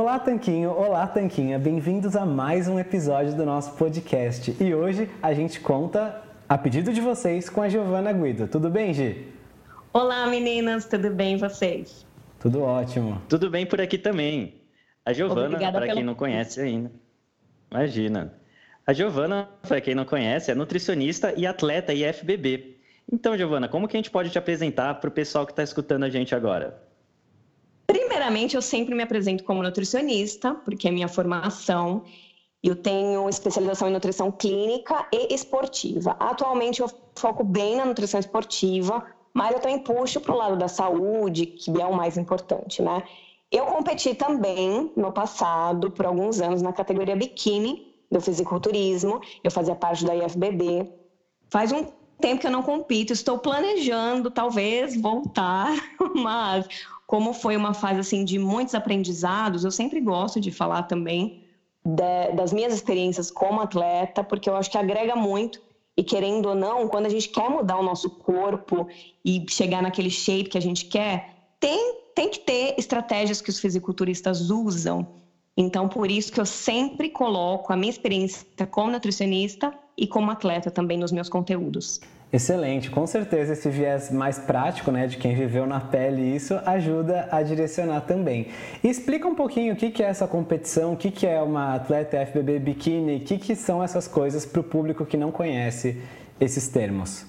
Olá, Tanquinho! Olá, Tanquinha! Bem-vindos a mais um episódio do nosso podcast. E hoje a gente conta, a pedido de vocês, com a Giovana Guido. Tudo bem, Gi? Olá, meninas! Tudo bem vocês? Tudo ótimo. Tudo bem por aqui também. A Giovana, para quem não conhece ainda. Imagina. A Giovana, para quem não conhece, é nutricionista e atleta IFBB. Então, Giovana, como que a gente pode te apresentar para o pessoal que está escutando a gente agora? Primeiramente, eu sempre me apresento como nutricionista, porque é minha formação. Eu tenho especialização em nutrição clínica e esportiva. Atualmente, eu foco bem na nutrição esportiva, mas eu também puxo para o lado da saúde, que é o mais importante, né? Eu competi também no passado, por alguns anos, na categoria biquíni do fisiculturismo. Eu fazia parte da IFBB. Faz um tempo que eu não compito, estou planejando talvez voltar, mas como foi uma fase assim de muitos aprendizados, eu sempre gosto de falar também de, das minhas experiências como atleta, porque eu acho que agrega muito e querendo ou não, quando a gente quer mudar o nosso corpo e chegar naquele shape que a gente quer, tem tem que ter estratégias que os fisiculturistas usam. Então, por isso que eu sempre coloco a minha experiência como nutricionista e como atleta também nos meus conteúdos. Excelente, com certeza esse viés mais prático, né, de quem viveu na pele isso ajuda a direcionar também. E explica um pouquinho o que é essa competição, o que é uma atleta FBB biquíni, o que são essas coisas para o público que não conhece esses termos.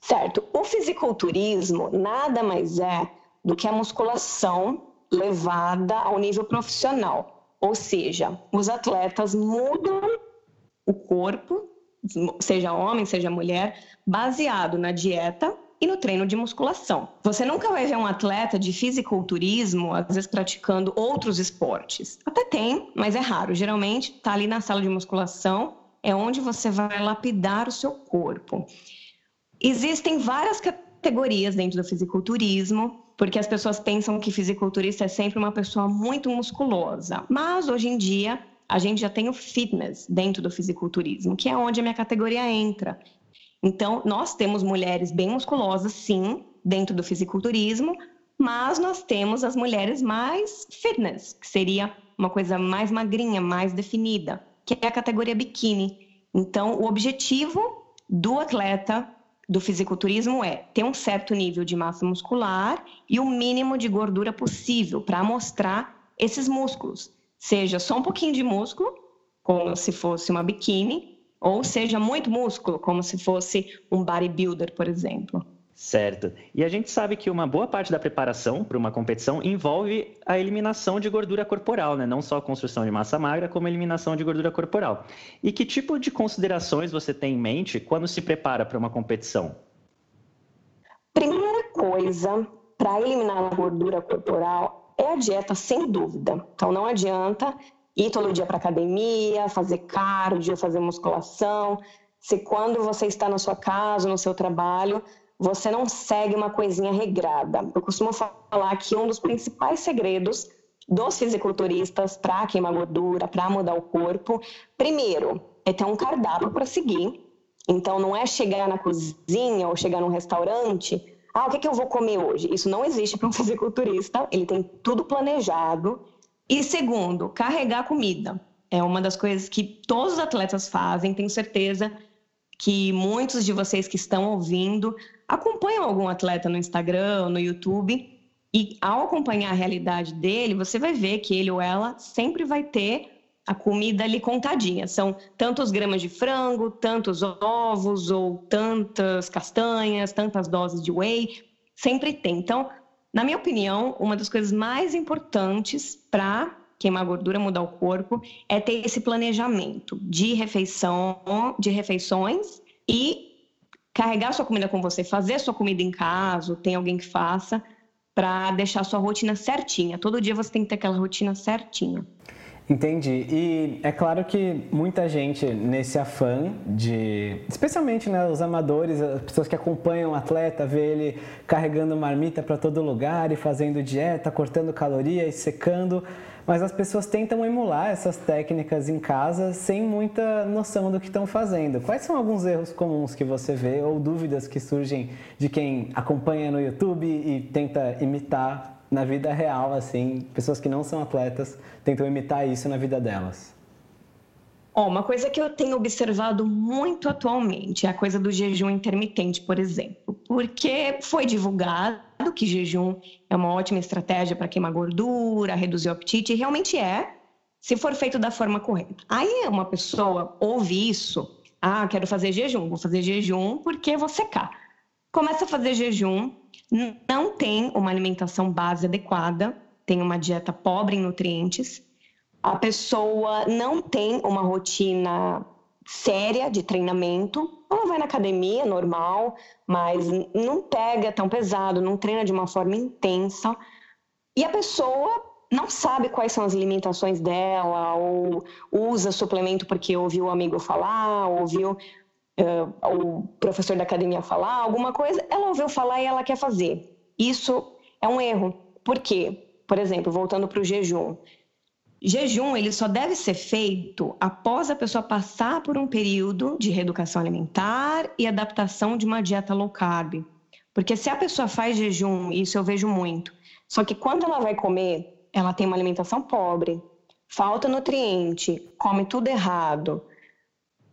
Certo, o fisiculturismo nada mais é do que a musculação levada ao nível profissional. Ou seja, os atletas mudam o corpo, seja homem, seja mulher, baseado na dieta e no treino de musculação. Você nunca vai ver um atleta de fisiculturismo, às vezes praticando outros esportes. Até tem, mas é raro. Geralmente está ali na sala de musculação, é onde você vai lapidar o seu corpo. Existem várias categorias dentro do fisiculturismo porque as pessoas pensam que fisiculturista é sempre uma pessoa muito musculosa. Mas hoje em dia a gente já tem o fitness dentro do fisiculturismo, que é onde a minha categoria entra. Então, nós temos mulheres bem musculosas, sim, dentro do fisiculturismo, mas nós temos as mulheres mais fitness, que seria uma coisa mais magrinha, mais definida, que é a categoria biquíni. Então, o objetivo do atleta do fisiculturismo é ter um certo nível de massa muscular e o mínimo de gordura possível para mostrar esses músculos. Seja só um pouquinho de músculo, como se fosse uma biquíni, ou seja muito músculo, como se fosse um bodybuilder, por exemplo. Certo. E a gente sabe que uma boa parte da preparação para uma competição envolve a eliminação de gordura corporal, né? Não só a construção de massa magra, como a eliminação de gordura corporal. E que tipo de considerações você tem em mente quando se prepara para uma competição? Primeira coisa para eliminar a gordura corporal é a dieta, sem dúvida. Então não adianta ir todo dia para academia, fazer cardio, fazer musculação. Se quando você está na sua casa, no seu trabalho, você não segue uma coisinha regrada. Eu costumo falar que um dos principais segredos dos fisiculturistas para queimar gordura, para mudar o corpo, primeiro, é ter um cardápio para seguir. Então, não é chegar na cozinha ou chegar num restaurante, ah, o que, que eu vou comer hoje? Isso não existe para um fisiculturista, ele tem tudo planejado. E segundo, carregar comida. É uma das coisas que todos os atletas fazem, tenho certeza que muitos de vocês que estão ouvindo acompanham algum atleta no Instagram, no YouTube, e ao acompanhar a realidade dele, você vai ver que ele ou ela sempre vai ter a comida ali contadinha. São tantos gramas de frango, tantos ovos ou tantas castanhas, tantas doses de whey. Sempre tem. Então, na minha opinião, uma das coisas mais importantes para queimar gordura, mudar o corpo, é ter esse planejamento de refeição, de refeições e carregar sua comida com você, fazer sua comida em casa, tem alguém que faça, para deixar sua rotina certinha. Todo dia você tem que ter aquela rotina certinha. Entendi. E é claro que muita gente nesse afã de, especialmente né, os amadores, as pessoas que acompanham o atleta, vê ele carregando marmita para todo lugar e fazendo dieta, cortando calorias, secando mas as pessoas tentam emular essas técnicas em casa sem muita noção do que estão fazendo. Quais são alguns erros comuns que você vê ou dúvidas que surgem de quem acompanha no YouTube e tenta imitar na vida real, assim, pessoas que não são atletas tentam imitar isso na vida delas? Oh, uma coisa que eu tenho observado muito atualmente é a coisa do jejum intermitente, por exemplo, porque foi divulgado que jejum é uma ótima estratégia para queimar gordura, reduzir o apetite, e realmente é, se for feito da forma correta. Aí uma pessoa ouve isso, ah, quero fazer jejum, vou fazer jejum porque vou secar. Começa a fazer jejum, não tem uma alimentação base adequada, tem uma dieta pobre em nutrientes, a pessoa não tem uma rotina séria de treinamento, ela vai na academia normal, mas não pega tão pesado, não treina de uma forma intensa. E a pessoa não sabe quais são as limitações dela, ou usa suplemento porque ouviu o amigo falar, ouviu uh, o professor da academia falar, alguma coisa, ela ouviu falar e ela quer fazer. Isso é um erro. Por quê? Por exemplo, voltando para o jejum. Jejum ele só deve ser feito após a pessoa passar por um período de reeducação alimentar e adaptação de uma dieta low carb. Porque se a pessoa faz jejum, isso eu vejo muito, só que quando ela vai comer, ela tem uma alimentação pobre, falta nutriente, come tudo errado,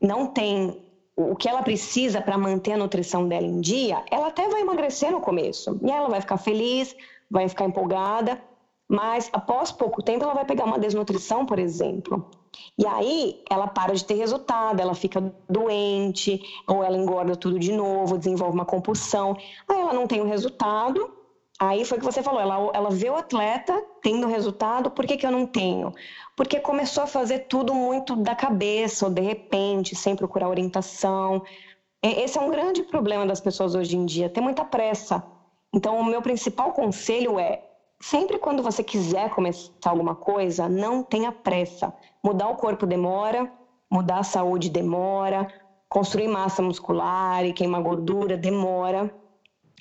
não tem o que ela precisa para manter a nutrição dela em dia, ela até vai emagrecer no começo. E ela vai ficar feliz, vai ficar empolgada, mas após pouco tempo ela vai pegar uma desnutrição, por exemplo. E aí ela para de ter resultado, ela fica doente, ou ela engorda tudo de novo, desenvolve uma compulsão. Aí ela não tem o resultado. Aí foi o que você falou, ela, ela vê o atleta tendo resultado, por que, que eu não tenho? Porque começou a fazer tudo muito da cabeça, ou de repente, sem procurar orientação. Esse é um grande problema das pessoas hoje em dia, tem muita pressa. Então, o meu principal conselho é Sempre quando você quiser começar alguma coisa, não tenha pressa. Mudar o corpo demora, mudar a saúde demora, construir massa muscular e queimar gordura demora.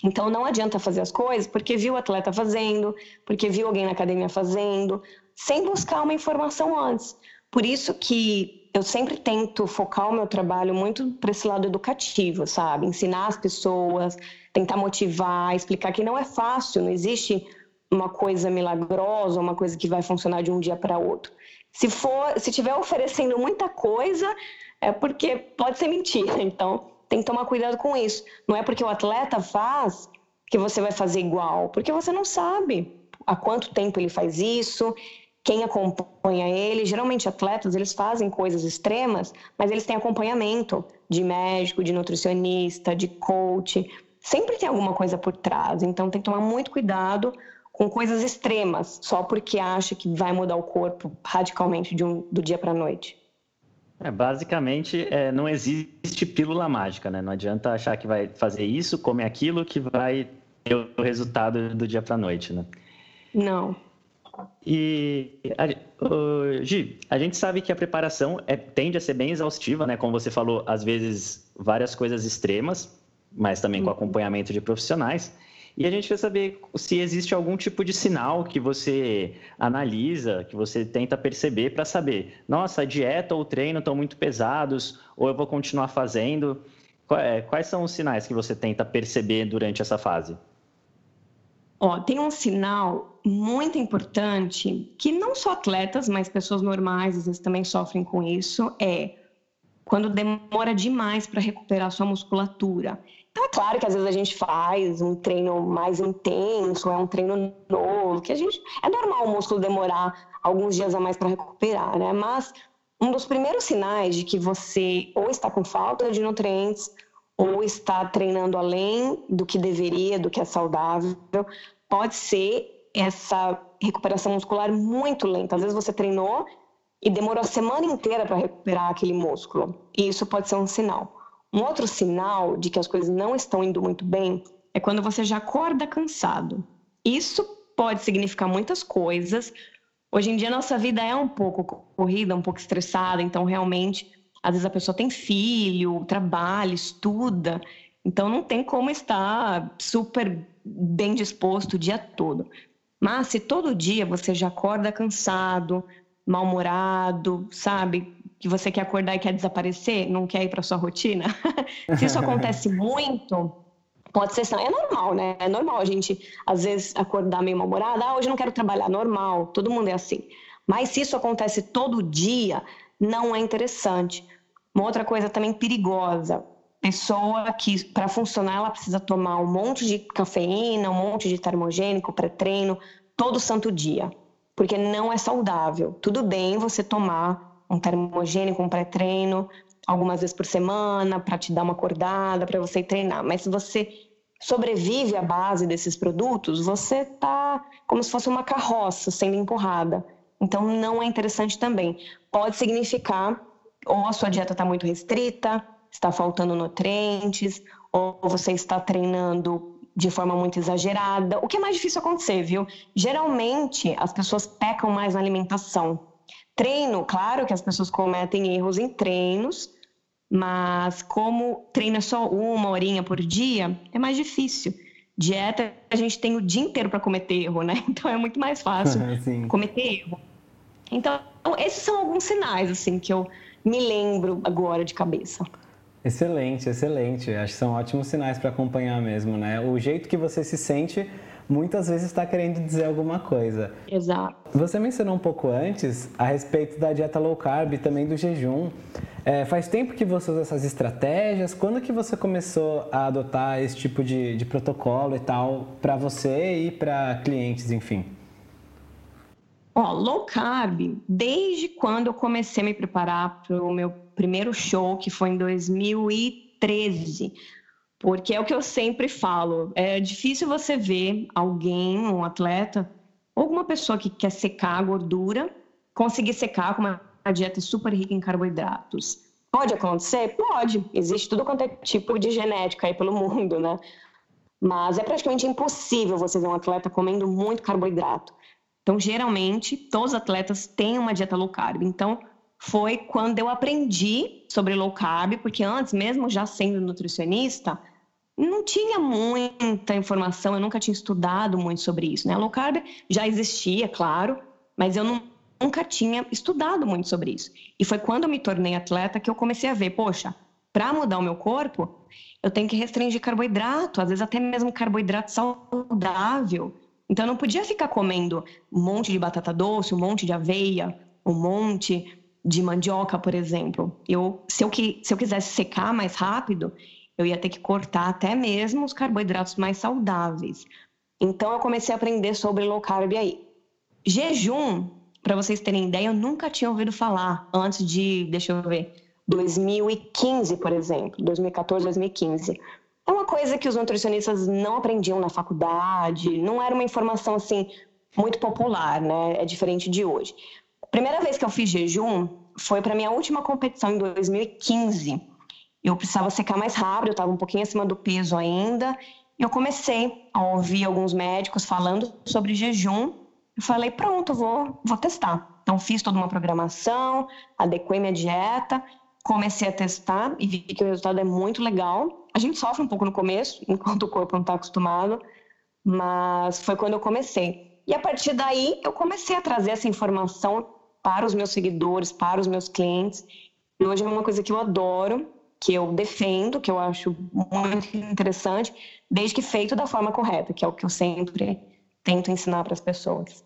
Então não adianta fazer as coisas porque viu o atleta fazendo, porque viu alguém na academia fazendo, sem buscar uma informação antes. Por isso que eu sempre tento focar o meu trabalho muito para esse lado educativo, sabe? Ensinar as pessoas, tentar motivar, explicar que não é fácil, não existe uma coisa milagrosa, uma coisa que vai funcionar de um dia para outro. Se for, se tiver oferecendo muita coisa, é porque pode ser mentira. Então, tem que tomar cuidado com isso. Não é porque o atleta faz que você vai fazer igual, porque você não sabe há quanto tempo ele faz isso, quem acompanha ele. Geralmente atletas, eles fazem coisas extremas, mas eles têm acompanhamento de médico, de nutricionista, de coach. Sempre tem alguma coisa por trás, então tem que tomar muito cuidado com coisas extremas, só porque acha que vai mudar o corpo radicalmente um, do dia para a noite. É, basicamente, é, não existe pílula mágica, né? Não adianta achar que vai fazer isso, comer aquilo, que vai ter o resultado do dia para a noite, né? Não. E, a, o, Gi, a gente sabe que a preparação é, tende a ser bem exaustiva, né? Como você falou, às vezes várias coisas extremas, mas também com uhum. acompanhamento de profissionais. E a gente quer saber se existe algum tipo de sinal que você analisa, que você tenta perceber para saber, nossa, a dieta ou o treino estão muito pesados, ou eu vou continuar fazendo. É, quais são os sinais que você tenta perceber durante essa fase? Ó, tem um sinal muito importante que não só atletas, mas pessoas normais às vezes também sofrem com isso, é quando demora demais para recuperar sua musculatura. Tá claro que às vezes a gente faz um treino mais intenso, é um treino novo, que a gente é normal o músculo demorar alguns dias a mais para recuperar, né? Mas um dos primeiros sinais de que você ou está com falta de nutrientes ou está treinando além do que deveria, do que é saudável, pode ser essa recuperação muscular muito lenta. Às vezes você treinou e demorou a semana inteira para recuperar aquele músculo. E isso pode ser um sinal. Um outro sinal de que as coisas não estão indo muito bem é quando você já acorda cansado. Isso pode significar muitas coisas. Hoje em dia, nossa vida é um pouco corrida, um pouco estressada, então realmente, às vezes a pessoa tem filho, trabalha, estuda, então não tem como estar super bem disposto o dia todo. Mas se todo dia você já acorda cansado, mal-humorado, sabe? Que você quer acordar e quer desaparecer, não quer ir para sua rotina. Se isso acontece muito, pode ser é normal, né? É normal a gente às vezes acordar meio mal-humorada, ah, hoje não quero trabalhar, normal, todo mundo é assim. Mas se isso acontece todo dia, não é interessante. Uma outra coisa também perigosa, pessoa que para funcionar ela precisa tomar um monte de cafeína, um monte de termogênico, pré-treino, todo santo dia, porque não é saudável. Tudo bem você tomar um termogênico, um pré-treino, algumas vezes por semana, para te dar uma acordada, para você treinar. Mas se você sobrevive à base desses produtos, você está como se fosse uma carroça sendo empurrada. Então, não é interessante também. Pode significar ou a sua dieta está muito restrita, está faltando nutrientes, ou você está treinando de forma muito exagerada. O que é mais difícil acontecer, viu? Geralmente, as pessoas pecam mais na alimentação. Treino, claro que as pessoas cometem erros em treinos, mas como treino é só uma horinha por dia, é mais difícil. Dieta, a gente tem o dia inteiro para cometer erro, né? Então é muito mais fácil cometer erro. Então, esses são alguns sinais, assim, que eu me lembro agora de cabeça. Excelente, excelente. Acho que são ótimos sinais para acompanhar mesmo, né? O jeito que você se sente muitas vezes está querendo dizer alguma coisa. Exato. Você mencionou um pouco antes a respeito da dieta low carb e também do jejum. É, faz tempo que você usa essas estratégias? Quando que você começou a adotar esse tipo de, de protocolo e tal para você e para clientes, enfim? Ó, low carb, desde quando eu comecei a me preparar para o meu primeiro show, que foi em 2013. Porque é o que eu sempre falo, é difícil você ver alguém, um atleta, alguma pessoa que quer secar a gordura, conseguir secar com uma dieta super rica em carboidratos. Pode acontecer? Pode. Existe tudo quanto é tipo de genética aí pelo mundo, né? Mas é praticamente impossível você ver um atleta comendo muito carboidrato. Então, geralmente, todos os atletas têm uma dieta low carb. Então, foi quando eu aprendi sobre low carb, porque antes, mesmo já sendo nutricionista, não tinha muita informação, eu nunca tinha estudado muito sobre isso, né? A low carb já existia, claro, mas eu não, nunca tinha estudado muito sobre isso. E foi quando eu me tornei atleta que eu comecei a ver, poxa, para mudar o meu corpo, eu tenho que restringir carboidrato, às vezes até mesmo carboidrato saudável. Então eu não podia ficar comendo um monte de batata doce, um monte de aveia, um monte de mandioca, por exemplo. Eu, se eu, se eu quisesse secar mais rápido, eu ia ter que cortar até mesmo os carboidratos mais saudáveis. Então eu comecei a aprender sobre low carb aí. Jejum, para vocês terem ideia, eu nunca tinha ouvido falar antes de, deixa eu ver, 2015, por exemplo, 2014, 2015. É uma coisa que os nutricionistas não aprendiam na faculdade, não era uma informação assim muito popular, né? É diferente de hoje. A primeira vez que eu fiz jejum foi para minha última competição em 2015 eu precisava secar mais rápido, eu estava um pouquinho acima do peso ainda. E eu comecei a ouvir alguns médicos falando sobre jejum. Eu falei, pronto, vou, vou testar. Então, fiz toda uma programação, adequei minha dieta, comecei a testar e vi que o resultado é muito legal. A gente sofre um pouco no começo, enquanto o corpo não está acostumado, mas foi quando eu comecei. E a partir daí, eu comecei a trazer essa informação para os meus seguidores, para os meus clientes. E hoje é uma coisa que eu adoro que eu defendo, que eu acho muito interessante, desde que feito da forma correta, que é o que eu sempre tento ensinar para as pessoas.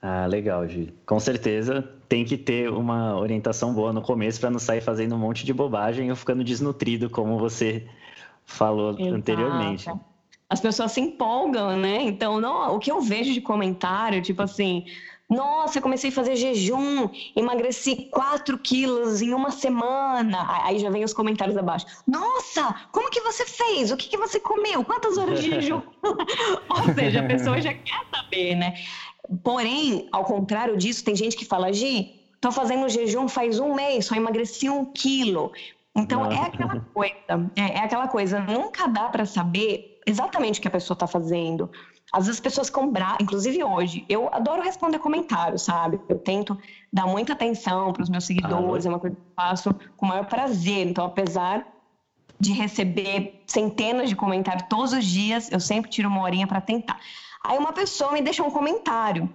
Ah, legal, Gi. Com certeza tem que ter uma orientação boa no começo para não sair fazendo um monte de bobagem ou ficando desnutrido, como você falou Exato. anteriormente. As pessoas se empolgam, né? Então, não, o que eu vejo de comentário, tipo assim, nossa, eu comecei a fazer jejum, emagreci 4 quilos em uma semana. Aí já vem os comentários abaixo. Nossa, como que você fez? O que, que você comeu? Quantas horas de jejum? Ou seja, a pessoa já quer saber, né? Porém, ao contrário disso, tem gente que fala, Gi, tô fazendo jejum faz um mês, só emagreci um quilo. Então, é aquela coisa, é, é aquela coisa, nunca dá para saber exatamente o que a pessoa está fazendo. Às vezes as pessoas ficam bravas, inclusive hoje. Eu adoro responder comentários, sabe? Eu tento dar muita atenção para os meus seguidores, ah, é uma coisa que eu faço com o maior prazer. Então, apesar de receber centenas de comentários todos os dias, eu sempre tiro uma horinha para tentar. Aí uma pessoa me deixa um comentário.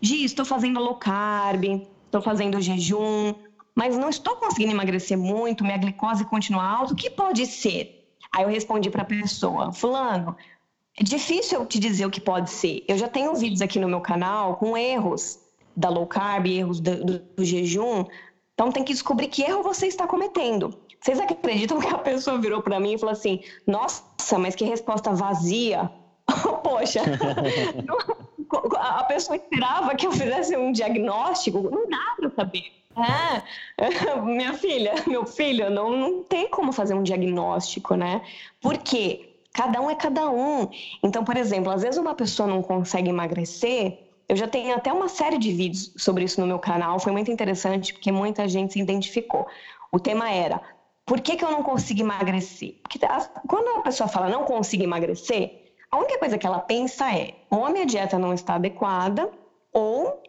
Gi, estou fazendo low carb, estou fazendo jejum, mas não estou conseguindo emagrecer muito, minha glicose continua alta, o que pode ser? Aí eu respondi para a pessoa, fulano, é difícil eu te dizer o que pode ser. Eu já tenho vídeos aqui no meu canal com erros da low carb, erros do, do, do jejum. Então tem que descobrir que erro você está cometendo. Vocês acreditam que a pessoa virou para mim e falou assim: Nossa, mas que resposta vazia. Poxa, a pessoa esperava que eu fizesse um diagnóstico. Não dá para saber. É, minha filha, meu filho, não, não tem como fazer um diagnóstico, né? Por quê? Cada um é cada um. Então, por exemplo, às vezes uma pessoa não consegue emagrecer. Eu já tenho até uma série de vídeos sobre isso no meu canal. Foi muito interessante porque muita gente se identificou. O tema era: por que, que eu não consigo emagrecer? Porque quando a pessoa fala não consigo emagrecer, a única coisa que ela pensa é: ou a minha dieta não está adequada, ou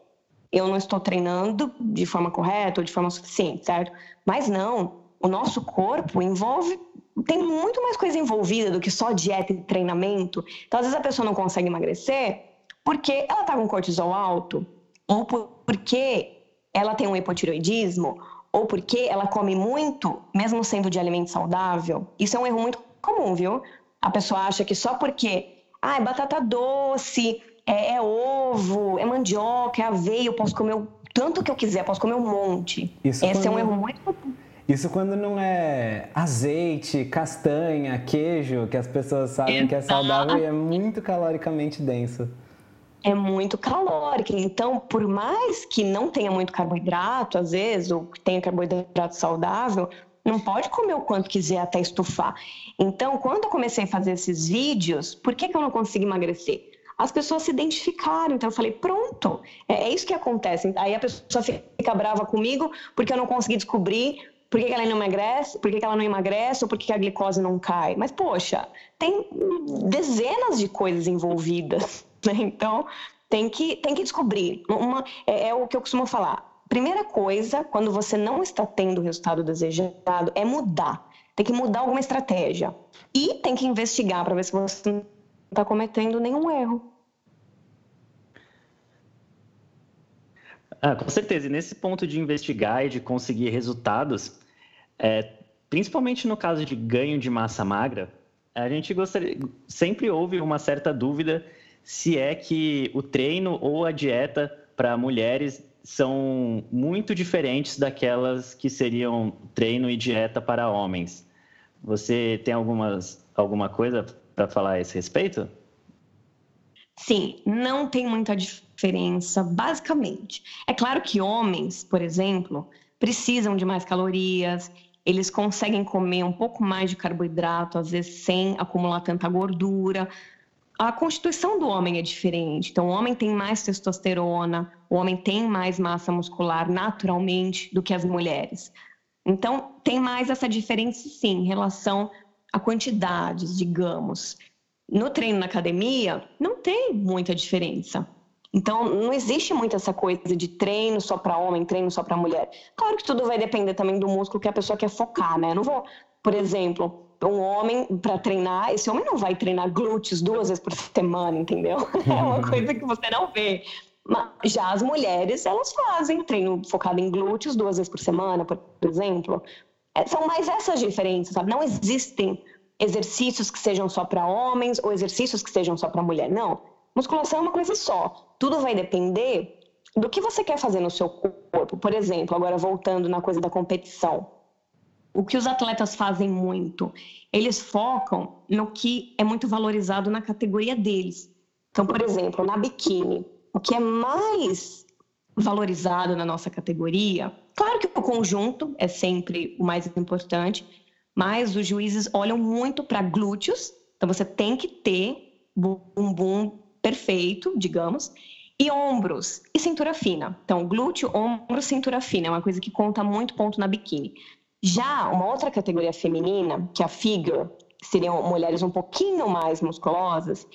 eu não estou treinando de forma correta ou de forma suficiente, certo? Mas não, o nosso corpo envolve tem muito mais coisa envolvida do que só dieta e treinamento. Então, às vezes a pessoa não consegue emagrecer porque ela está com cortisol alto, ou porque ela tem um hipotiroidismo, ou porque ela come muito, mesmo sendo de alimento saudável. Isso é um erro muito comum, viu? A pessoa acha que só porque, ah, é batata doce, é, é ovo, é mandioca, é aveia, eu posso comer o tanto que eu quiser, posso comer um monte. Isso Esse é um erro muito isso quando não é azeite, castanha, queijo, que as pessoas sabem Exato. que é saudável e é muito caloricamente denso. É muito calórico. Então, por mais que não tenha muito carboidrato, às vezes, ou tenha carboidrato saudável, não pode comer o quanto quiser até estufar. Então, quando eu comecei a fazer esses vídeos, por que, que eu não consigo emagrecer? As pessoas se identificaram, então eu falei, pronto, é, é isso que acontece. Aí a pessoa fica brava comigo porque eu não consegui descobrir por que, ela não emagrece? Por que, ela não emagrece? Ou por que, a glicose não cai? Mas, poxa, tem dezenas de coisas envolvidas, né? Então, tem que, tem que descobrir. Uma, é, é o que eu costumo falar. Primeira coisa, quando você não está tendo o resultado desejado, é mudar. Tem que mudar alguma estratégia. E tem que investigar para ver se você não está cometendo nenhum erro. Ah, com certeza. E nesse ponto de investigar e de conseguir resultados, é, principalmente no caso de ganho de massa magra, a gente gostaria, sempre houve uma certa dúvida se é que o treino ou a dieta para mulheres são muito diferentes daquelas que seriam treino e dieta para homens. Você tem algumas, alguma coisa para falar a esse respeito? Sim, não tem muita diferença, basicamente. É claro que homens, por exemplo, precisam de mais calorias, eles conseguem comer um pouco mais de carboidrato, às vezes sem acumular tanta gordura. A constituição do homem é diferente. Então, o homem tem mais testosterona, o homem tem mais massa muscular naturalmente do que as mulheres. Então, tem mais essa diferença, sim, em relação a quantidades, digamos. No treino na academia, não tem muita diferença. Então, não existe muito essa coisa de treino só para homem, treino só para mulher. Claro que tudo vai depender também do músculo que a pessoa quer focar, né? Eu não vou, por exemplo, um homem para treinar, esse homem não vai treinar glúteos duas vezes por semana, entendeu? É uma coisa que você não vê. Mas já as mulheres, elas fazem treino focado em glúteos duas vezes por semana, por exemplo. É, são mais essas diferenças, sabe? Não existem exercícios que sejam só para homens ou exercícios que sejam só para mulher. Não. Musculação é uma coisa só. Tudo vai depender do que você quer fazer no seu corpo. Por exemplo, agora voltando na coisa da competição. O que os atletas fazem muito? Eles focam no que é muito valorizado na categoria deles. Então, por exemplo, na biquíni, o que é mais valorizado na nossa categoria, claro que o conjunto é sempre o mais importante, mas os juízes olham muito para glúteos, então você tem que ter bumbum perfeito, digamos, e ombros e cintura fina. Então, glúteo, ombro, cintura fina é uma coisa que conta muito ponto na biquíni. Já uma outra categoria feminina, que é a figure, seriam mulheres um pouquinho mais musculosas,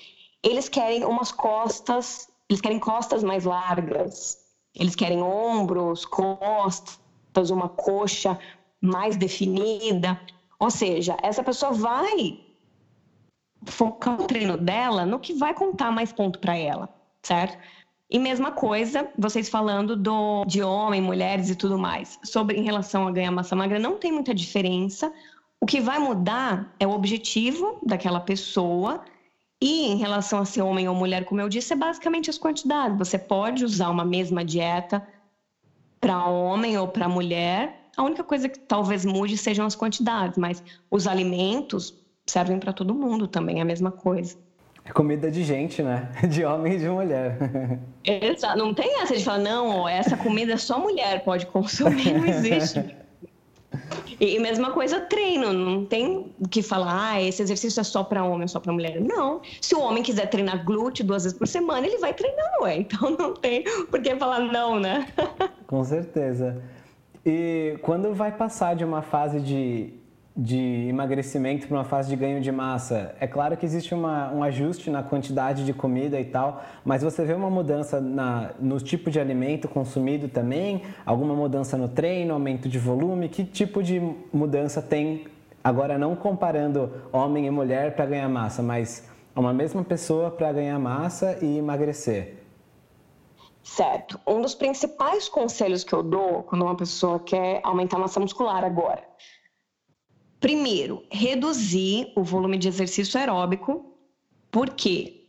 eles querem umas costas, eles querem costas mais largas, eles querem ombros, costas, uma coxa mais definida. Ou seja, essa pessoa vai focar o treino dela no que vai contar mais ponto para ela, certo? E mesma coisa, vocês falando do, de homem, mulheres e tudo mais. Sobre em relação a ganhar massa magra, não tem muita diferença. O que vai mudar é o objetivo daquela pessoa. E em relação a ser homem ou mulher, como eu disse, é basicamente as quantidades. Você pode usar uma mesma dieta para homem ou para mulher. A única coisa que talvez mude sejam as quantidades, mas os alimentos servem para todo mundo também, é a mesma coisa. É comida de gente, né? De homem e de mulher. Exato. Não tem essa de falar, não, essa comida só mulher pode consumir, não existe. E mesma coisa treino, não tem que falar, ah, esse exercício é só para homem, só para mulher. Não. Se o homem quiser treinar glúteo duas vezes por semana, ele vai treinar, ué. Então não tem por que falar não, né? Com certeza. E quando vai passar de uma fase de de emagrecimento para uma fase de ganho de massa. É claro que existe uma, um ajuste na quantidade de comida e tal, mas você vê uma mudança na, no tipo de alimento consumido também? Alguma mudança no treino, aumento de volume? Que tipo de mudança tem? Agora, não comparando homem e mulher para ganhar massa, mas uma mesma pessoa para ganhar massa e emagrecer. Certo. Um dos principais conselhos que eu dou quando uma pessoa quer aumentar a massa muscular agora Primeiro, reduzir o volume de exercício aeróbico, porque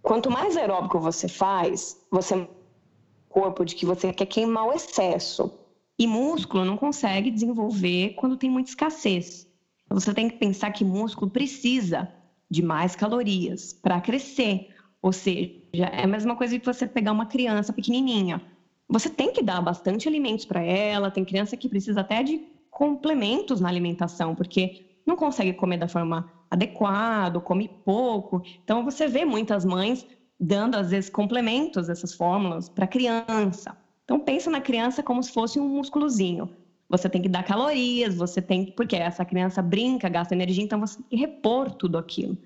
quanto mais aeróbico você faz, você corpo de que você quer queimar o excesso. E músculo não consegue desenvolver quando tem muita escassez. Você tem que pensar que músculo precisa de mais calorias para crescer. Ou seja, é a mesma coisa que você pegar uma criança pequenininha. Você tem que dar bastante alimentos para ela. Tem criança que precisa até de complementos na alimentação, porque não consegue comer da forma adequada, come pouco. Então você vê muitas mães dando às vezes complementos essas fórmulas para criança. Então pensa na criança como se fosse um músculozinho. Você tem que dar calorias, você tem que, porque essa criança brinca, gasta energia, então você tem que repor tudo aquilo.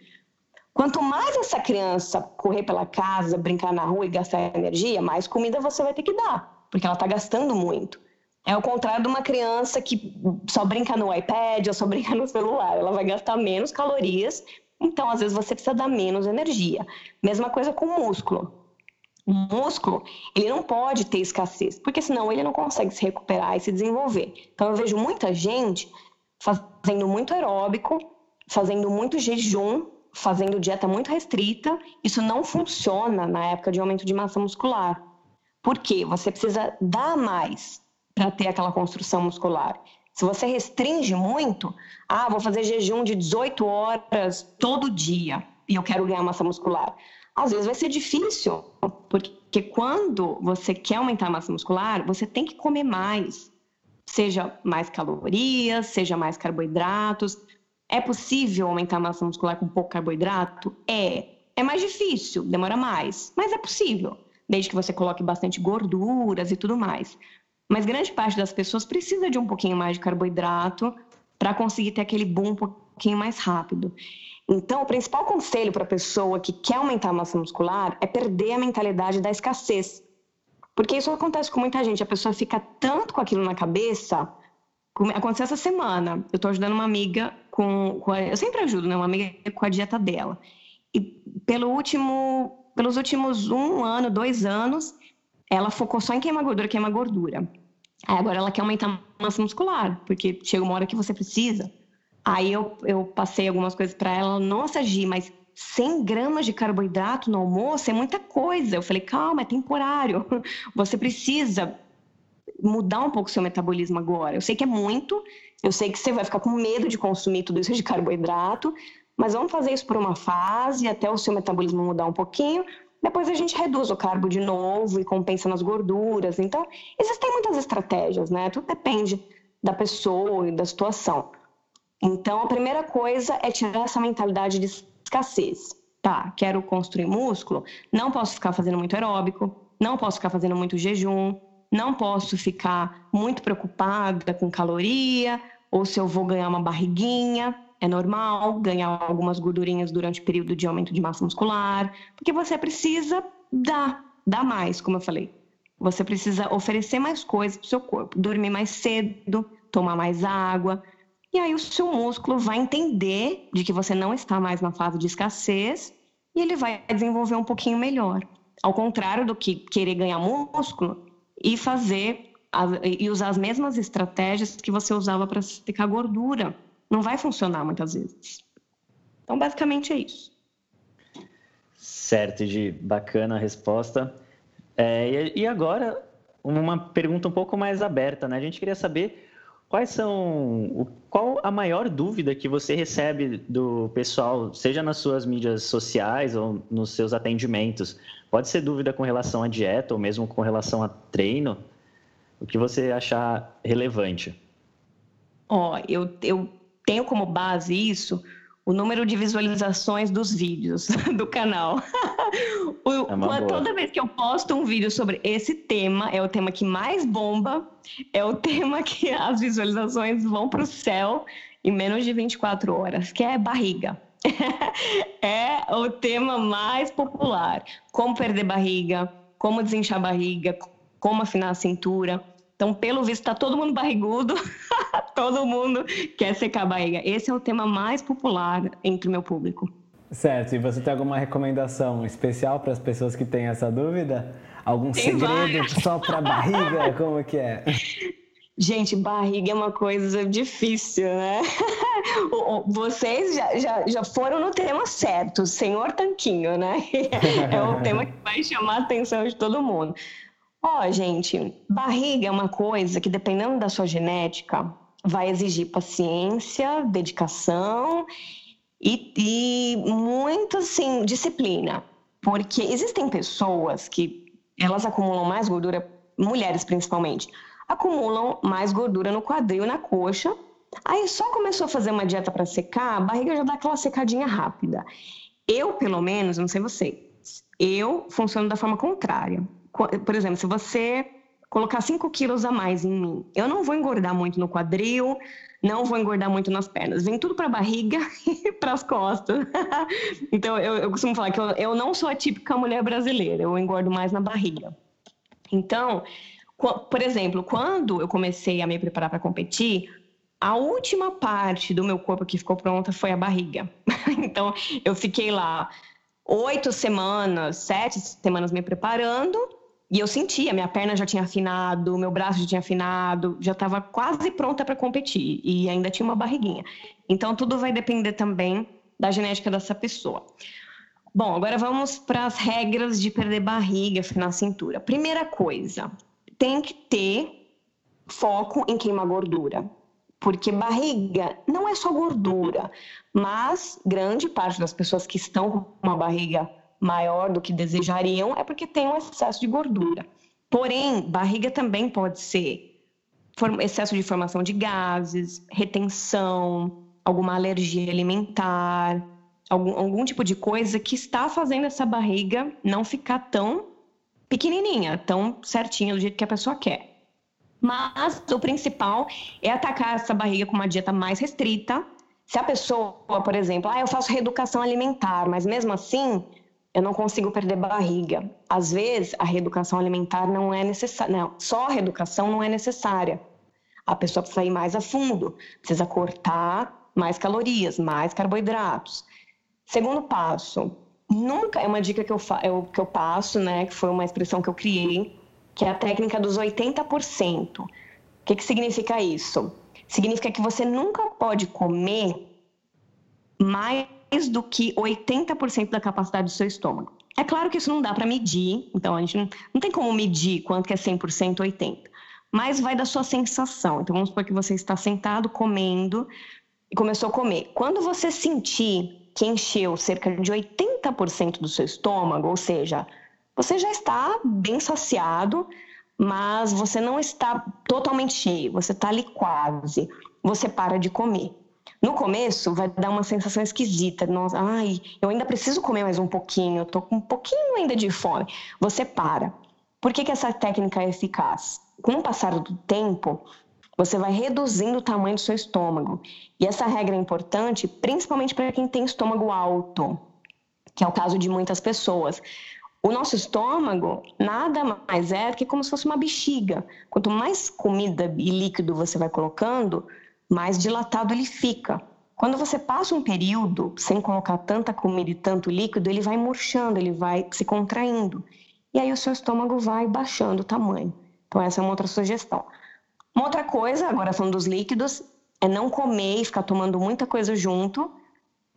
Quanto mais essa criança correr pela casa, brincar na rua e gastar energia, mais comida você vai ter que dar, porque ela está gastando muito. É o contrário de uma criança que só brinca no iPad ou só brinca no celular. Ela vai gastar menos calorias, então às vezes você precisa dar menos energia. Mesma coisa com o músculo. O músculo, ele não pode ter escassez, porque senão ele não consegue se recuperar e se desenvolver. Então eu vejo muita gente fazendo muito aeróbico, fazendo muito jejum, fazendo dieta muito restrita. Isso não funciona na época de aumento de massa muscular. Por quê? Você precisa dar mais para ter aquela construção muscular. Se você restringe muito, ah, vou fazer jejum de 18 horas todo dia e eu quero ganhar massa muscular. Às vezes vai ser difícil, porque quando você quer aumentar a massa muscular, você tem que comer mais. Seja mais calorias, seja mais carboidratos. É possível aumentar a massa muscular com pouco carboidrato? É. É mais difícil, demora mais, mas é possível, desde que você coloque bastante gorduras e tudo mais. Mas grande parte das pessoas precisa de um pouquinho mais de carboidrato para conseguir ter aquele boom um pouquinho mais rápido. Então, o principal conselho para a pessoa que quer aumentar a massa muscular é perder a mentalidade da escassez. Porque isso acontece com muita gente, a pessoa fica tanto com aquilo na cabeça. Aconteceu essa semana, eu estou ajudando uma amiga com, com a, eu sempre ajudo, né, uma amiga com a dieta dela. E pelo último, pelos últimos um ano, dois anos, ela focou só em queimar gordura, queimar gordura. Aí agora ela quer aumentar a massa muscular, porque chega uma hora que você precisa. Aí eu, eu passei algumas coisas para ela, nossa, Gi, mas 100 gramas de carboidrato no almoço é muita coisa. Eu falei, calma, é temporário. Você precisa mudar um pouco o seu metabolismo agora. Eu sei que é muito, eu sei que você vai ficar com medo de consumir tudo isso de carboidrato, mas vamos fazer isso por uma fase, até o seu metabolismo mudar um pouquinho. Depois a gente reduz o carbo de novo e compensa nas gorduras. Então, existem muitas estratégias, né? Tudo depende da pessoa e da situação. Então, a primeira coisa é tirar essa mentalidade de escassez. Tá, quero construir músculo, não posso ficar fazendo muito aeróbico, não posso ficar fazendo muito jejum, não posso ficar muito preocupada com caloria ou se eu vou ganhar uma barriguinha. É normal ganhar algumas gordurinhas durante o período de aumento de massa muscular, porque você precisa dar, dar mais, como eu falei. Você precisa oferecer mais coisas para o seu corpo, dormir mais cedo, tomar mais água, e aí o seu músculo vai entender de que você não está mais na fase de escassez e ele vai desenvolver um pouquinho melhor. Ao contrário do que querer ganhar músculo e fazer e usar as mesmas estratégias que você usava para secar gordura. Não vai funcionar muitas vezes. Então, basicamente é isso. Certo, de bacana a resposta. É, e agora, uma pergunta um pouco mais aberta, né? A gente queria saber quais são. Qual a maior dúvida que você recebe do pessoal, seja nas suas mídias sociais ou nos seus atendimentos? Pode ser dúvida com relação à dieta ou mesmo com relação a treino? O que você achar relevante? Ó, oh, eu, eu tenho como base isso o número de visualizações dos vídeos do canal. o, é toda vez que eu posto um vídeo sobre esse tema, é o tema que mais bomba, é o tema que as visualizações vão para o céu em menos de 24 horas, que é barriga. é o tema mais popular. Como perder barriga, como desinchar barriga, como afinar a cintura. Então, pelo visto, está todo mundo barrigudo, todo mundo quer secar a barriga. Esse é o tema mais popular entre o meu público. Certo, e você tem alguma recomendação especial para as pessoas que têm essa dúvida? Algum tem segredo várias. só para barriga? Como que é? Gente, barriga é uma coisa difícil, né? Vocês já, já, já foram no tema certo, Senhor Tanquinho, né? É o tema que vai chamar a atenção de todo mundo. Ó, oh, gente, barriga é uma coisa que, dependendo da sua genética, vai exigir paciência, dedicação e, e muito, assim, disciplina. Porque existem pessoas que elas acumulam mais gordura, mulheres principalmente, acumulam mais gordura no quadril, na coxa. Aí só começou a fazer uma dieta para secar, a barriga já dá aquela secadinha rápida. Eu, pelo menos, não sei vocês, eu funciono da forma contrária por exemplo, se você colocar 5 quilos a mais em mim, eu não vou engordar muito no quadril, não vou engordar muito nas pernas. Vem tudo para a barriga e para as costas. então, eu, eu, costumo falar que eu, eu não sou a típica mulher brasileira, eu engordo mais na barriga. Então, por exemplo, quando eu comecei a me preparar para competir, a última parte do meu corpo que ficou pronta foi a barriga. então, eu fiquei lá oito semanas, sete semanas me preparando e eu sentia, minha perna já tinha afinado, meu braço já tinha afinado, já estava quase pronta para competir e ainda tinha uma barriguinha. Então tudo vai depender também da genética dessa pessoa. Bom, agora vamos para as regras de perder barriga, afinar cintura. Primeira coisa, tem que ter foco em queimar gordura. Porque barriga não é só gordura, mas grande parte das pessoas que estão com uma barriga maior do que desejariam é porque tem um excesso de gordura. Porém, barriga também pode ser excesso de formação de gases, retenção, alguma alergia alimentar, algum, algum tipo de coisa que está fazendo essa barriga não ficar tão pequenininha, tão certinha do jeito que a pessoa quer. Mas o principal é atacar essa barriga com uma dieta mais restrita. Se a pessoa, por exemplo, ah, eu faço reeducação alimentar, mas mesmo assim eu não consigo perder barriga. Às vezes, a reeducação alimentar não é necessária. Não, só a reeducação não é necessária. A pessoa precisa ir mais a fundo, precisa cortar mais calorias, mais carboidratos. Segundo passo, nunca é uma dica que eu, eu, que eu passo, né? Que foi uma expressão que eu criei, que é a técnica dos 80%. O que, que significa isso? Significa que você nunca pode comer mais do que 80% da capacidade do seu estômago. É claro que isso não dá para medir, então a gente não, não tem como medir quanto que é 100% 80%, mas vai da sua sensação. Então vamos supor que você está sentado comendo e começou a comer. Quando você sentir que encheu cerca de 80% do seu estômago, ou seja, você já está bem saciado, mas você não está totalmente cheio, você está ali quase, você para de comer. No começo vai dar uma sensação esquisita, nossa, ai, eu ainda preciso comer mais um pouquinho, tô com um pouquinho ainda de fome. Você para. Por que, que essa técnica é eficaz? Com o passar do tempo, você vai reduzindo o tamanho do seu estômago. E essa regra é importante, principalmente para quem tem estômago alto, que é o caso de muitas pessoas. O nosso estômago nada mais é que como se fosse uma bexiga. Quanto mais comida e líquido você vai colocando, mais dilatado ele fica. Quando você passa um período sem colocar tanta comida e tanto líquido, ele vai murchando, ele vai se contraindo. E aí o seu estômago vai baixando o tamanho. Então, essa é uma outra sugestão. Uma outra coisa, agora são dos líquidos, é não comer e ficar tomando muita coisa junto.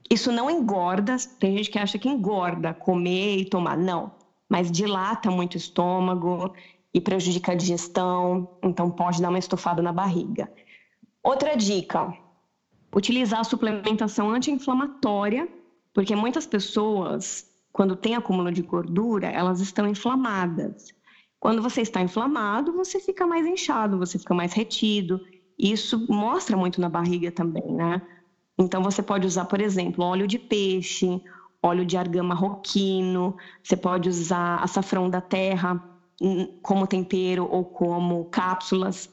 Isso não engorda, tem gente que acha que engorda comer e tomar. Não, mas dilata muito o estômago e prejudica a digestão, então pode dar uma estufada na barriga. Outra dica: utilizar a suplementação anti-inflamatória, porque muitas pessoas, quando tem acúmulo de gordura, elas estão inflamadas. Quando você está inflamado, você fica mais inchado, você fica mais retido. Isso mostra muito na barriga também, né? Então você pode usar, por exemplo, óleo de peixe, óleo de argama roquino, você pode usar açafrão da terra hum, como tempero ou como cápsulas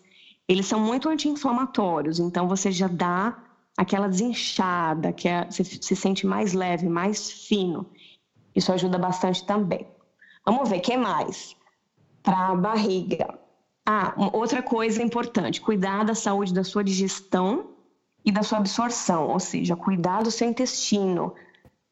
eles são muito anti-inflamatórios, então você já dá aquela desinchada, que é, você se sente mais leve, mais fino. Isso ajuda bastante também. Vamos ver, o que mais? Para a barriga. Ah, outra coisa importante, cuidar da saúde da sua digestão e da sua absorção, ou seja, cuidar do seu intestino.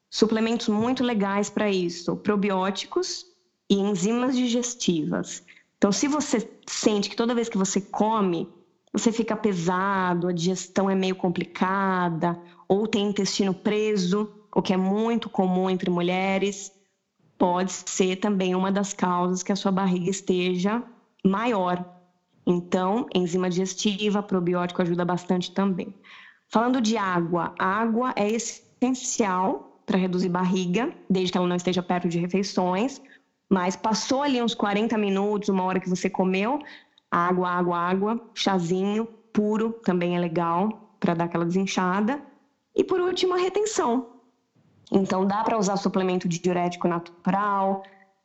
Suplementos muito legais para isso, probióticos e enzimas digestivas. Então, se você sente que toda vez que você come, você fica pesado, a digestão é meio complicada, ou tem intestino preso, o que é muito comum entre mulheres, pode ser também uma das causas que a sua barriga esteja maior. Então, enzima digestiva, probiótico ajuda bastante também. Falando de água, água é essencial para reduzir barriga, desde que ela não esteja perto de refeições. Mas passou ali uns 40 minutos, uma hora que você comeu, água, água, água, chazinho puro também é legal para dar aquela desinchada. E por último, a retenção. Então dá para usar suplemento de diurético natural,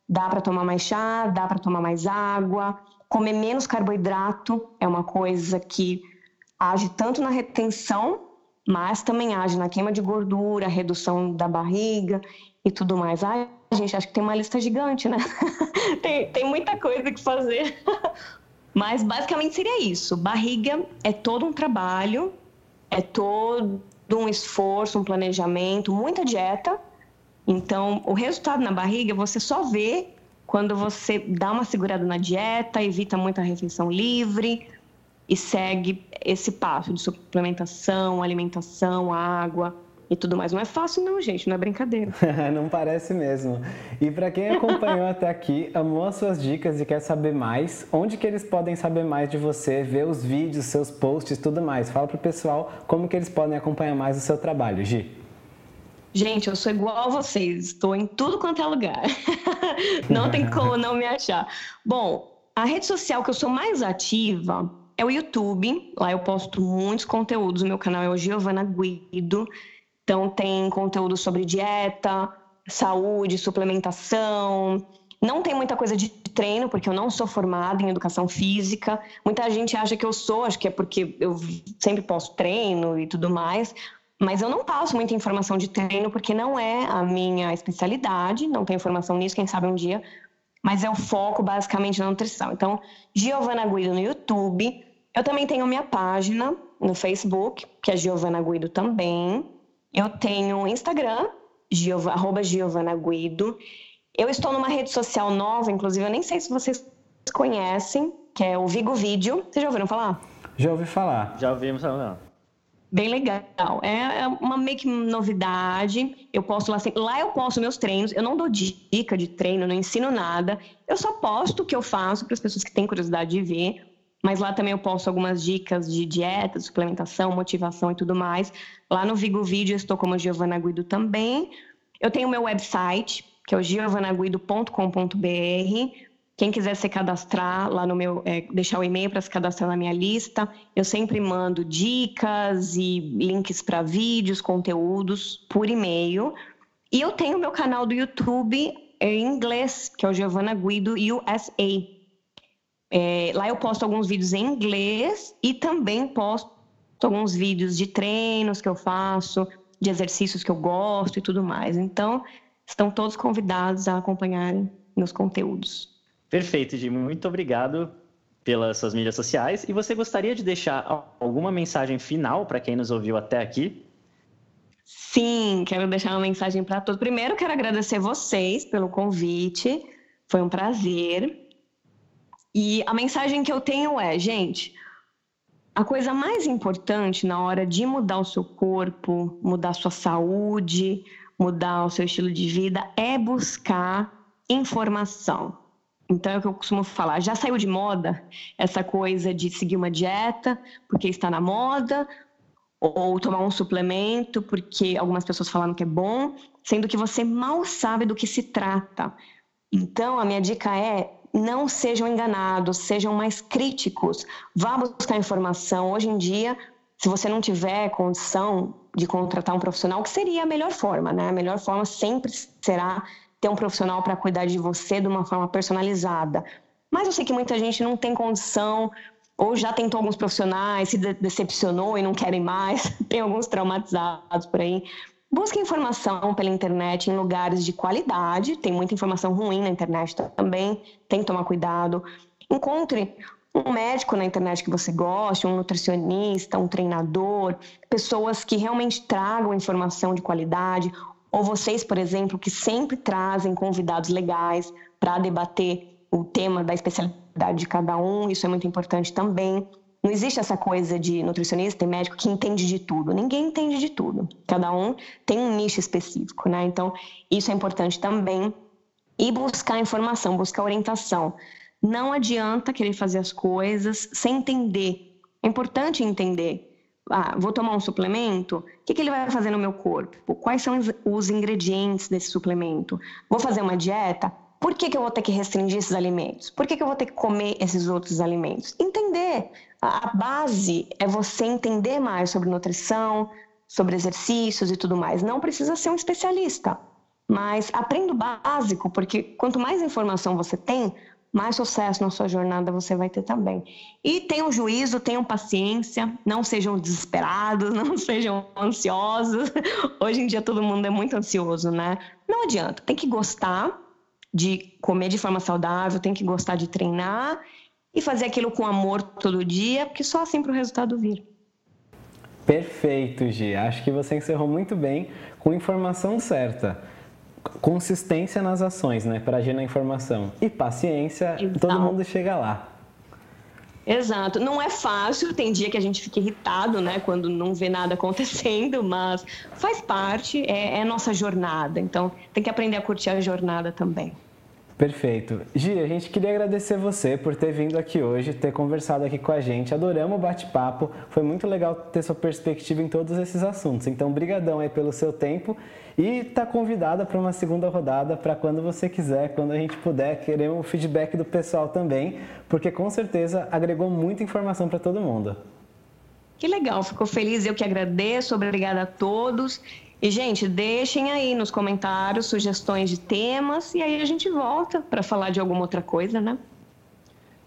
dá para tomar mais chá, dá para tomar mais água, comer menos carboidrato é uma coisa que age tanto na retenção, mas também age na queima de gordura, redução da barriga e tudo mais. Ai, gente, acho que tem uma lista gigante, né? tem, tem muita coisa que fazer. Mas basicamente seria isso. Barriga é todo um trabalho, é todo um esforço, um planejamento, muita dieta. Então, o resultado na barriga você só vê quando você dá uma segurada na dieta, evita muita refeição livre e segue esse passo de suplementação, alimentação, água e tudo mais. Não é fácil, não, gente, não é brincadeira. não parece mesmo. E para quem acompanhou até aqui, amou as suas dicas e quer saber mais, onde que eles podem saber mais de você, ver os vídeos, seus posts, tudo mais? Fala pro pessoal como que eles podem acompanhar mais o seu trabalho, Gi. Gente, eu sou igual a vocês, estou em tudo quanto é lugar. não tem como não me achar. Bom, a rede social que eu sou mais ativa é o YouTube. Lá eu posto muitos conteúdos. O meu canal é o Giovana Guido. Então, tem conteúdo sobre dieta, saúde, suplementação. Não tem muita coisa de treino, porque eu não sou formada em educação física. Muita gente acha que eu sou, acho que é porque eu sempre posto treino e tudo mais. Mas eu não passo muita informação de treino, porque não é a minha especialidade, não tenho informação nisso, quem sabe um dia. Mas é o foco basicamente na nutrição. Então, Giovana Guido no YouTube. Eu também tenho minha página no Facebook, que é Giovana Guido também. Eu tenho Instagram, Giov arroba Giovana Guido. Eu estou numa rede social nova, inclusive, eu nem sei se vocês conhecem, que é o Vigo Vídeo. Vocês já ouviram falar? Já ouvi falar. Já ouvimos falar. bem legal. É, é uma meio que novidade. Eu posto lá sempre. Lá eu posto meus treinos. Eu não dou dica de treino, não ensino nada. Eu só posto o que eu faço para as pessoas que têm curiosidade de ver. Mas lá também eu posto algumas dicas de dieta, suplementação, motivação e tudo mais. Lá no Vigo Vídeo estou como Giovana Guido também. Eu tenho meu website, que é o giovanaguido.com.br. Quem quiser se cadastrar lá no meu, é, deixar o e-mail para se cadastrar na minha lista, eu sempre mando dicas e links para vídeos, conteúdos por e-mail. E eu tenho meu canal do YouTube em inglês, que é o Giovanna Guido USA. É, lá eu posto alguns vídeos em inglês e também posto alguns vídeos de treinos que eu faço, de exercícios que eu gosto e tudo mais. Então, estão todos convidados a acompanharem meus conteúdos. Perfeito, Jim. Muito obrigado pelas suas mídias sociais. E você gostaria de deixar alguma mensagem final para quem nos ouviu até aqui? Sim, quero deixar uma mensagem para todos. Primeiro, quero agradecer vocês pelo convite. Foi um prazer. E a mensagem que eu tenho é, gente, a coisa mais importante na hora de mudar o seu corpo, mudar a sua saúde, mudar o seu estilo de vida é buscar informação. Então é o que eu costumo falar, já saiu de moda essa coisa de seguir uma dieta porque está na moda, ou tomar um suplemento porque algumas pessoas falaram que é bom, sendo que você mal sabe do que se trata. Então a minha dica é não sejam enganados, sejam mais críticos, vá buscar informação. Hoje em dia, se você não tiver condição de contratar um profissional, que seria a melhor forma, né? A melhor forma sempre será ter um profissional para cuidar de você de uma forma personalizada. Mas eu sei que muita gente não tem condição, ou já tentou alguns profissionais, se decepcionou e não querem mais, tem alguns traumatizados por aí. Busque informação pela internet em lugares de qualidade, tem muita informação ruim na internet também, tem que tomar cuidado. Encontre um médico na internet que você goste, um nutricionista, um treinador, pessoas que realmente tragam informação de qualidade, ou vocês, por exemplo, que sempre trazem convidados legais para debater o tema da especialidade de cada um, isso é muito importante também. Não existe essa coisa de nutricionista e médico que entende de tudo. Ninguém entende de tudo. Cada um tem um nicho específico, né? Então, isso é importante também. E buscar informação, buscar orientação. Não adianta querer fazer as coisas sem entender. É importante entender ah, vou tomar um suplemento, o que, que ele vai fazer no meu corpo? Quais são os ingredientes desse suplemento? Vou fazer uma dieta? Por que, que eu vou ter que restringir esses alimentos? Por que, que eu vou ter que comer esses outros alimentos? Entender. A base é você entender mais sobre nutrição, sobre exercícios e tudo mais. Não precisa ser um especialista, mas aprenda o básico, porque quanto mais informação você tem, mais sucesso na sua jornada você vai ter também. E tenham juízo, tenham paciência, não sejam desesperados, não sejam ansiosos. Hoje em dia todo mundo é muito ansioso, né? Não adianta, tem que gostar de comer de forma saudável, tem que gostar de treinar e fazer aquilo com amor todo dia, porque só assim para o resultado vir. Perfeito, Gi. Acho que você encerrou muito bem com informação certa consistência nas ações, né, para agir na informação. E paciência, Exato. todo mundo chega lá. Exato. Não é fácil, tem dia que a gente fica irritado, né, quando não vê nada acontecendo, mas faz parte, é, é nossa jornada. Então, tem que aprender a curtir a jornada também. Perfeito. Gi, a gente queria agradecer você por ter vindo aqui hoje, ter conversado aqui com a gente. Adoramos o bate-papo. Foi muito legal ter sua perspectiva em todos esses assuntos. Então, brigadão aí pelo seu tempo e tá convidada para uma segunda rodada para quando você quiser, quando a gente puder. Queremos o feedback do pessoal também, porque com certeza agregou muita informação para todo mundo. Que legal, ficou feliz. Eu que agradeço. Obrigada a todos. E, gente, deixem aí nos comentários sugestões de temas e aí a gente volta para falar de alguma outra coisa, né?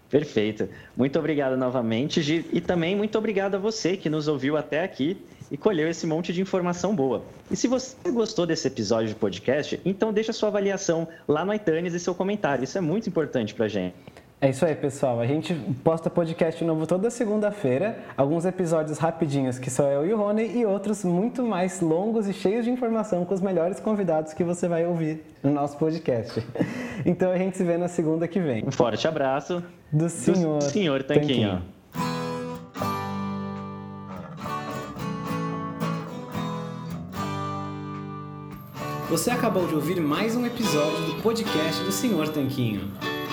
Perfeito. Muito obrigado novamente, Gi, e também muito obrigado a você que nos ouviu até aqui e colheu esse monte de informação boa. E se você gostou desse episódio de podcast, então deixa sua avaliação lá no iTunes e seu comentário. Isso é muito importante para gente. É isso aí, pessoal. A gente posta podcast novo toda segunda-feira. Alguns episódios rapidinhos que só eu e o Rony e outros muito mais longos e cheios de informação com os melhores convidados que você vai ouvir no nosso podcast. Então a gente se vê na segunda que vem. Um forte abraço do senhor, do senhor Tanquinho. Tanquinho. Você acabou de ouvir mais um episódio do podcast do Senhor Tanquinho.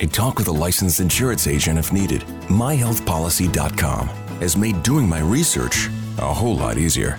and talk with a licensed insurance agent if needed. MyHealthPolicy.com has made doing my research a whole lot easier.